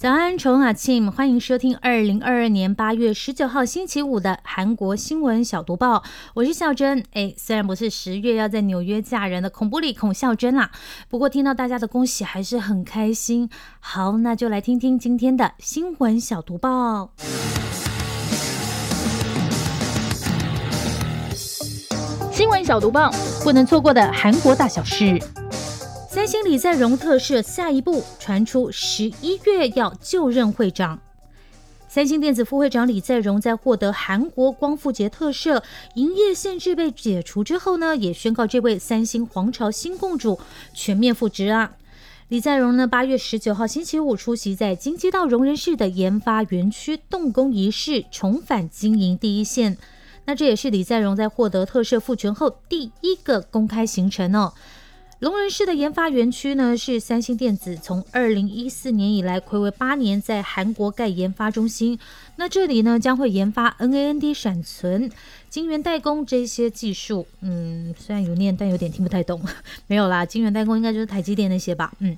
早安，重阿庆，欢迎收听二零二二年八月十九号星期五的韩国新闻小读报。我是孝珍。哎，虽然不是十月要在纽约嫁人的恐怖里孔孝珍啦，不过听到大家的恭喜还是很开心。好，那就来听听今天的新闻小读报。新闻小读报，不能错过的韩国大小事。三星李在镕特赦下一步传出十一月要就任会长。三星电子副会长李在镕在获得韩国光复节特赦、营业限制被解除之后呢，也宣告这位三星皇朝新共主全面复职啊。李在镕呢，八月十九号星期五出席在京畿道容仁市的研发园区动工仪式，重返经营第一线。那这也是李在镕在获得特赦复权后第一个公开行程哦。龙仁市的研发园区呢，是三星电子从二零一四年以来暌违八年在韩国盖研发中心。那这里呢，将会研发 NAND 闪存、晶圆代工这些技术。嗯，虽然有念，但有点听不太懂。没有啦，晶圆代工应该就是台积电那些吧。嗯。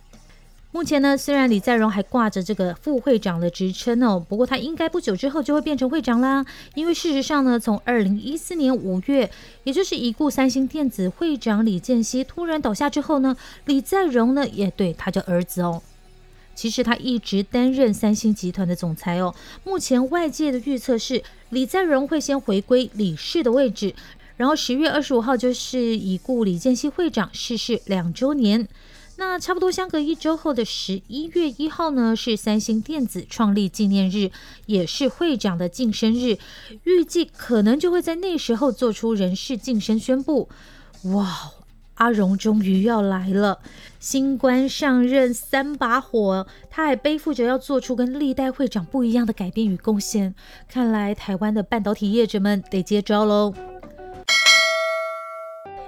目前呢，虽然李在镕还挂着这个副会长的职称哦，不过他应该不久之后就会变成会长啦。因为事实上呢，从二零一四年五月，也就是已故三星电子会长李健熙突然倒下之后呢，李在镕呢也对他叫儿子哦。其实他一直担任三星集团的总裁哦。目前外界的预测是，李在镕会先回归理事的位置，然后十月二十五号就是已故李健熙会长逝世两周年。那差不多相隔一周后的十一月一号呢，是三星电子创立纪念日，也是会长的晋升日，预计可能就会在那时候做出人事晋升宣布。哇，阿荣终于要来了，新官上任三把火，他还背负着要做出跟历代会长不一样的改变与贡献，看来台湾的半导体业者们得接招喽。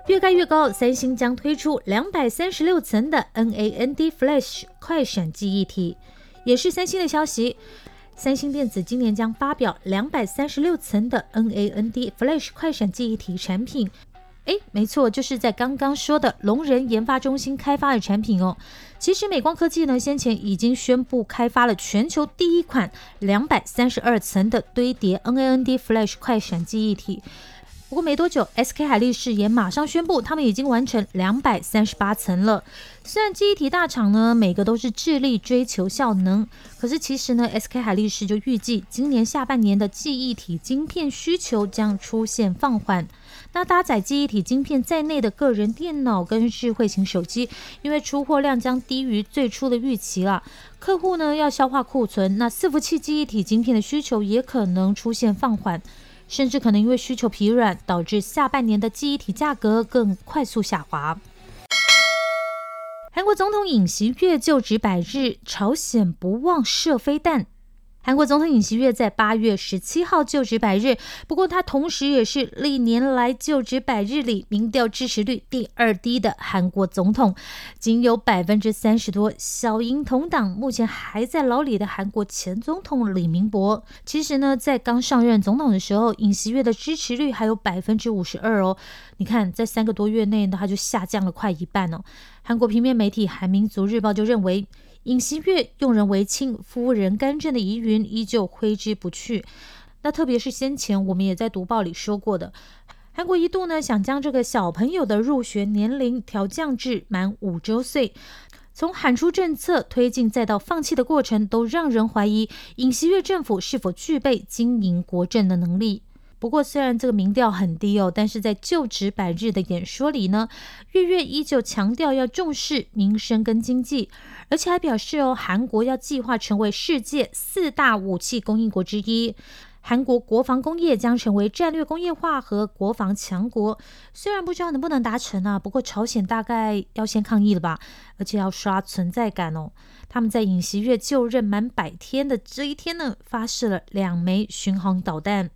越盖越高，三星将推出两百三十六层的 NAND Flash 快闪记忆体，也是三星的消息。三星电子今年将发表两百三十六层的 NAND Flash 快闪记忆体产品。诶，没错，就是在刚刚说的龙仁研发中心开发的产品哦。其实美光科技呢，先前已经宣布开发了全球第一款两百三十二层的堆叠 NAND Flash 快闪记忆体。不过没多久，SK 海力士也马上宣布，他们已经完成两百三十八层了。虽然记忆体大厂呢，每个都是致力追求效能，可是其实呢，SK 海力士就预计今年下半年的记忆体晶片需求将出现放缓。那搭载记忆体晶片在内的个人电脑跟智慧型手机，因为出货量将低于最初的预期了，客户呢要消化库存，那伺服器记忆体晶片的需求也可能出现放缓。甚至可能因为需求疲软，导致下半年的记忆体价格更快速下滑。韩国总统尹锡悦就职百日，朝鲜不忘射飞弹。韩国总统尹锡悦在八月十七号就职百日，不过他同时也是历年来就职百日里民调支持率第二低的韩国总统，仅有百分之三十多。小英同党目前还在牢里的韩国前总统李明博，其实呢，在刚上任总统的时候，尹锡悦的支持率还有百分之五十二哦。你看，在三个多月内呢，他就下降了快一半哦。韩国平面媒体《韩民族日报》就认为。尹锡悦用人为亲、夫人干政的疑云依旧挥之不去。那特别是先前我们也在读报里说过的，韩国一度呢想将这个小朋友的入学年龄调降至满五周岁。从喊出政策推进再到放弃的过程，都让人怀疑尹锡悦政府是否具备经营国政的能力。不过，虽然这个民调很低哦，但是在就职百日的演说里呢，月月依旧强调要重视民生跟经济，而且还表示哦，韩国要计划成为世界四大武器供应国之一，韩国国防工业将成为战略工业化和国防强国。虽然不知道能不能达成啊，不过朝鲜大概要先抗议了吧，而且要刷存在感哦。他们在尹锡悦就任满百天的这一天呢，发射了两枚巡航导弹。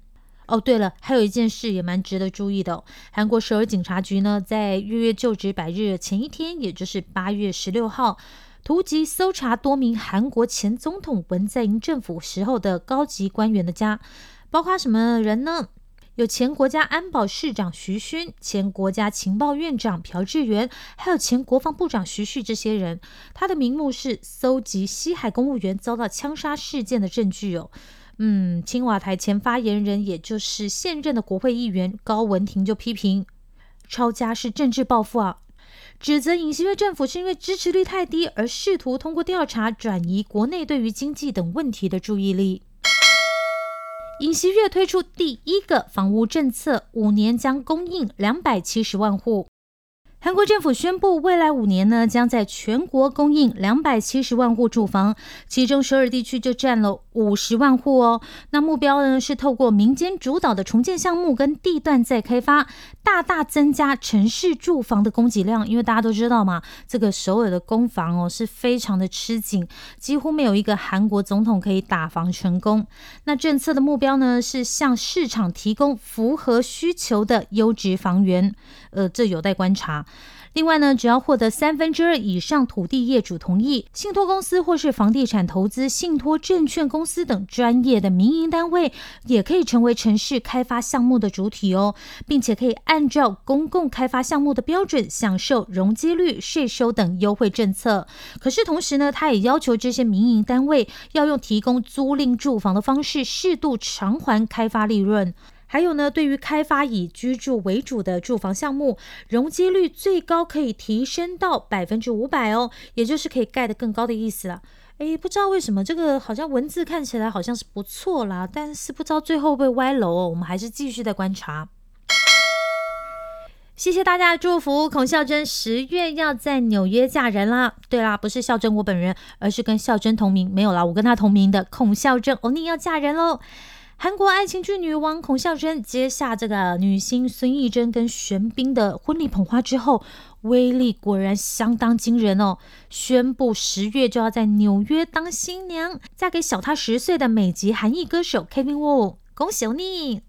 哦，对了，还有一件事也蛮值得注意的。韩国首尔警察局呢，在月月就职百日前一天，也就是八月十六号，突击搜查多名韩国前总统文在寅政府时候的高级官员的家，包括什么人呢？有前国家安保市长徐勋、前国家情报院长朴智元，还有前国防部长徐旭这些人。他的名目是搜集西海公务员遭到枪杀事件的证据哦。嗯，青瓦台前发言人，也就是现任的国会议员高文婷就批评抄家是政治报复啊，指责尹锡悦政府是因为支持率太低而试图通过调查转移国内对于经济等问题的注意力。尹锡悦推出第一个房屋政策，五年将供应两百七十万户。韩国政府宣布，未来五年呢，将在全国供应两百七十万户住房，其中首尔地区就占了五十万户哦。那目标呢，是透过民间主导的重建项目跟地段再开发，大大增加城市住房的供给量。因为大家都知道嘛，这个首尔的公房哦是非常的吃紧，几乎没有一个韩国总统可以打房成功。那政策的目标呢，是向市场提供符合需求的优质房源。呃，这有待观察。另外呢，只要获得三分之二以上土地业主同意，信托公司或是房地产投资信托证券公司等专业的民营单位，也可以成为城市开发项目的主体哦，并且可以按照公共开发项目的标准，享受容积率、税收等优惠政策。可是同时呢，他也要求这些民营单位要用提供租赁住房的方式，适度偿还开发利润。还有呢，对于开发以居住为主的住房项目，容积率最高可以提升到百分之五百哦，也就是可以盖得更高的意思了。诶，不知道为什么这个好像文字看起来好像是不错啦，但是不知道最后会不会歪楼哦，我们还是继续的观察。谢谢大家的祝福，孔孝真十月要在纽约嫁人啦。对啦，不是孝真我本人，而是跟孝真同名，没有啦，我跟他同名的孔孝真欧尼要嫁人喽。韩国爱情剧女王孔孝真接下这个女星孙艺珍跟玄彬的婚礼捧花之后，威力果然相当惊人哦！宣布十月就要在纽约当新娘，嫁给小她十岁的美籍韩裔歌手 Kevin Wu，恭喜你！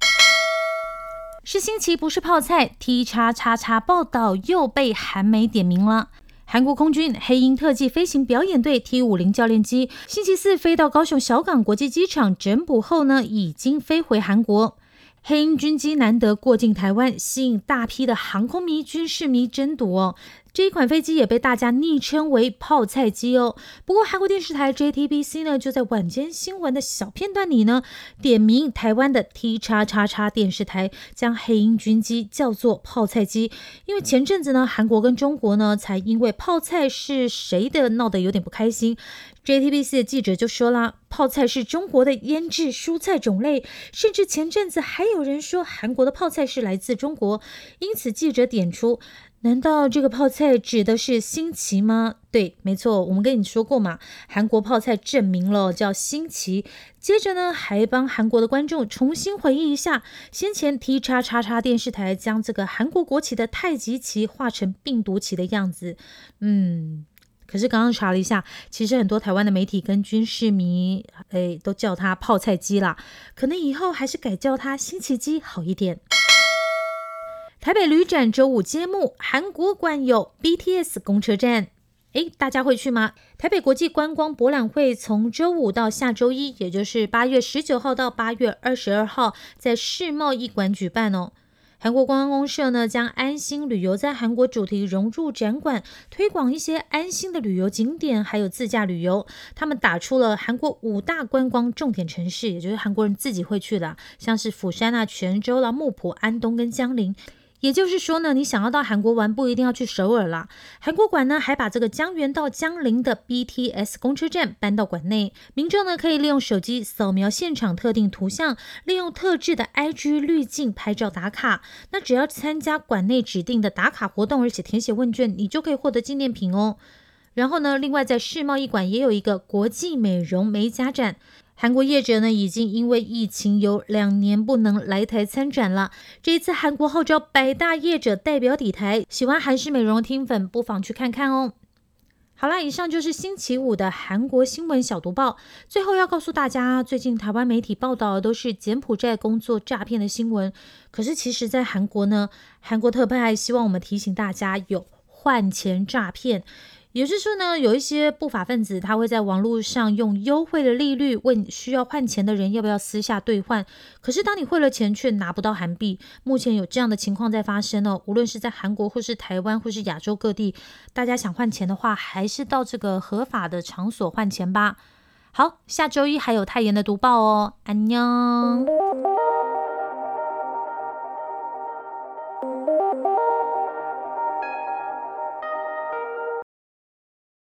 是新奇不是泡菜，T 叉叉叉报道又被韩媒点名了。韩国空军黑鹰特技飞行表演队 T 五零教练机星期四飞到高雄小港国际机场整补后呢，已经飞回韩国。黑鹰军机难得过境台湾，吸引大批的航空迷、军事迷争夺。这一款飞机也被大家昵称为“泡菜机”哦。不过，韩国电视台 JTBC 呢，就在晚间新闻的小片段里呢，点名台湾的 T 叉叉叉电视台，将黑鹰军机叫做“泡菜机”。因为前阵子呢，韩国跟中国呢，才因为泡菜是谁的闹得有点不开心。JTBC 的记者就说啦，泡菜是中国的腌制蔬菜种类，甚至前阵子还有人说韩国的泡菜是来自中国。因此，记者点出。难道这个泡菜指的是新奇吗？对，没错，我们跟你说过嘛，韩国泡菜证明了叫新奇。接着呢，还帮韩国的观众重新回忆一下先前 T 叉叉叉电视台将这个韩国国旗的太极旗画成病毒旗的样子。嗯，可是刚刚查了一下，其实很多台湾的媒体跟军事迷，哎，都叫它泡菜机啦。可能以后还是改叫它新奇机好一点。台北旅展周五揭幕，韩国馆有 BTS 公车站，诶，大家会去吗？台北国际观光博览会从周五到下周一，也就是八月十九号到八月二十二号，在世贸一馆举办哦。韩国观光公社呢，将安心旅游在韩国主题融入展馆，推广一些安心的旅游景点，还有自驾旅游。他们打出了韩国五大观光重点城市，也就是韩国人自己会去的，像是釜山啊、泉州啦、木浦、安东跟江陵。也就是说呢，你想要到韩国玩，不一定要去首尔啦。韩国馆呢，还把这个江原到江陵的 BTS 公车站搬到馆内，民众呢可以利用手机扫描现场特定图像，利用特制的 IG 滤镜拍照打卡。那只要参加馆内指定的打卡活动，而且填写问卷，你就可以获得纪念品哦。然后呢，另外在世贸易馆也有一个国际美容美甲展。韩国业者呢，已经因为疫情有两年不能来台参展了。这一次，韩国号召百大业者代表抵台，喜欢韩式美容的听粉不妨去看看哦。好啦，以上就是星期五的韩国新闻小读报。最后要告诉大家，最近台湾媒体报道的都是柬埔寨工作诈骗的新闻。可是其实，在韩国呢，韩国特派希望我们提醒大家有换钱诈骗。也就是说呢，有一些不法分子他会在网络上用优惠的利率问需要换钱的人要不要私下兑换。可是当你汇了钱却拿不到韩币，目前有这样的情况在发生哦。无论是在韩国或是台湾或是亚洲各地，大家想换钱的话，还是到这个合法的场所换钱吧。好，下周一还有泰妍的读报哦，安妞。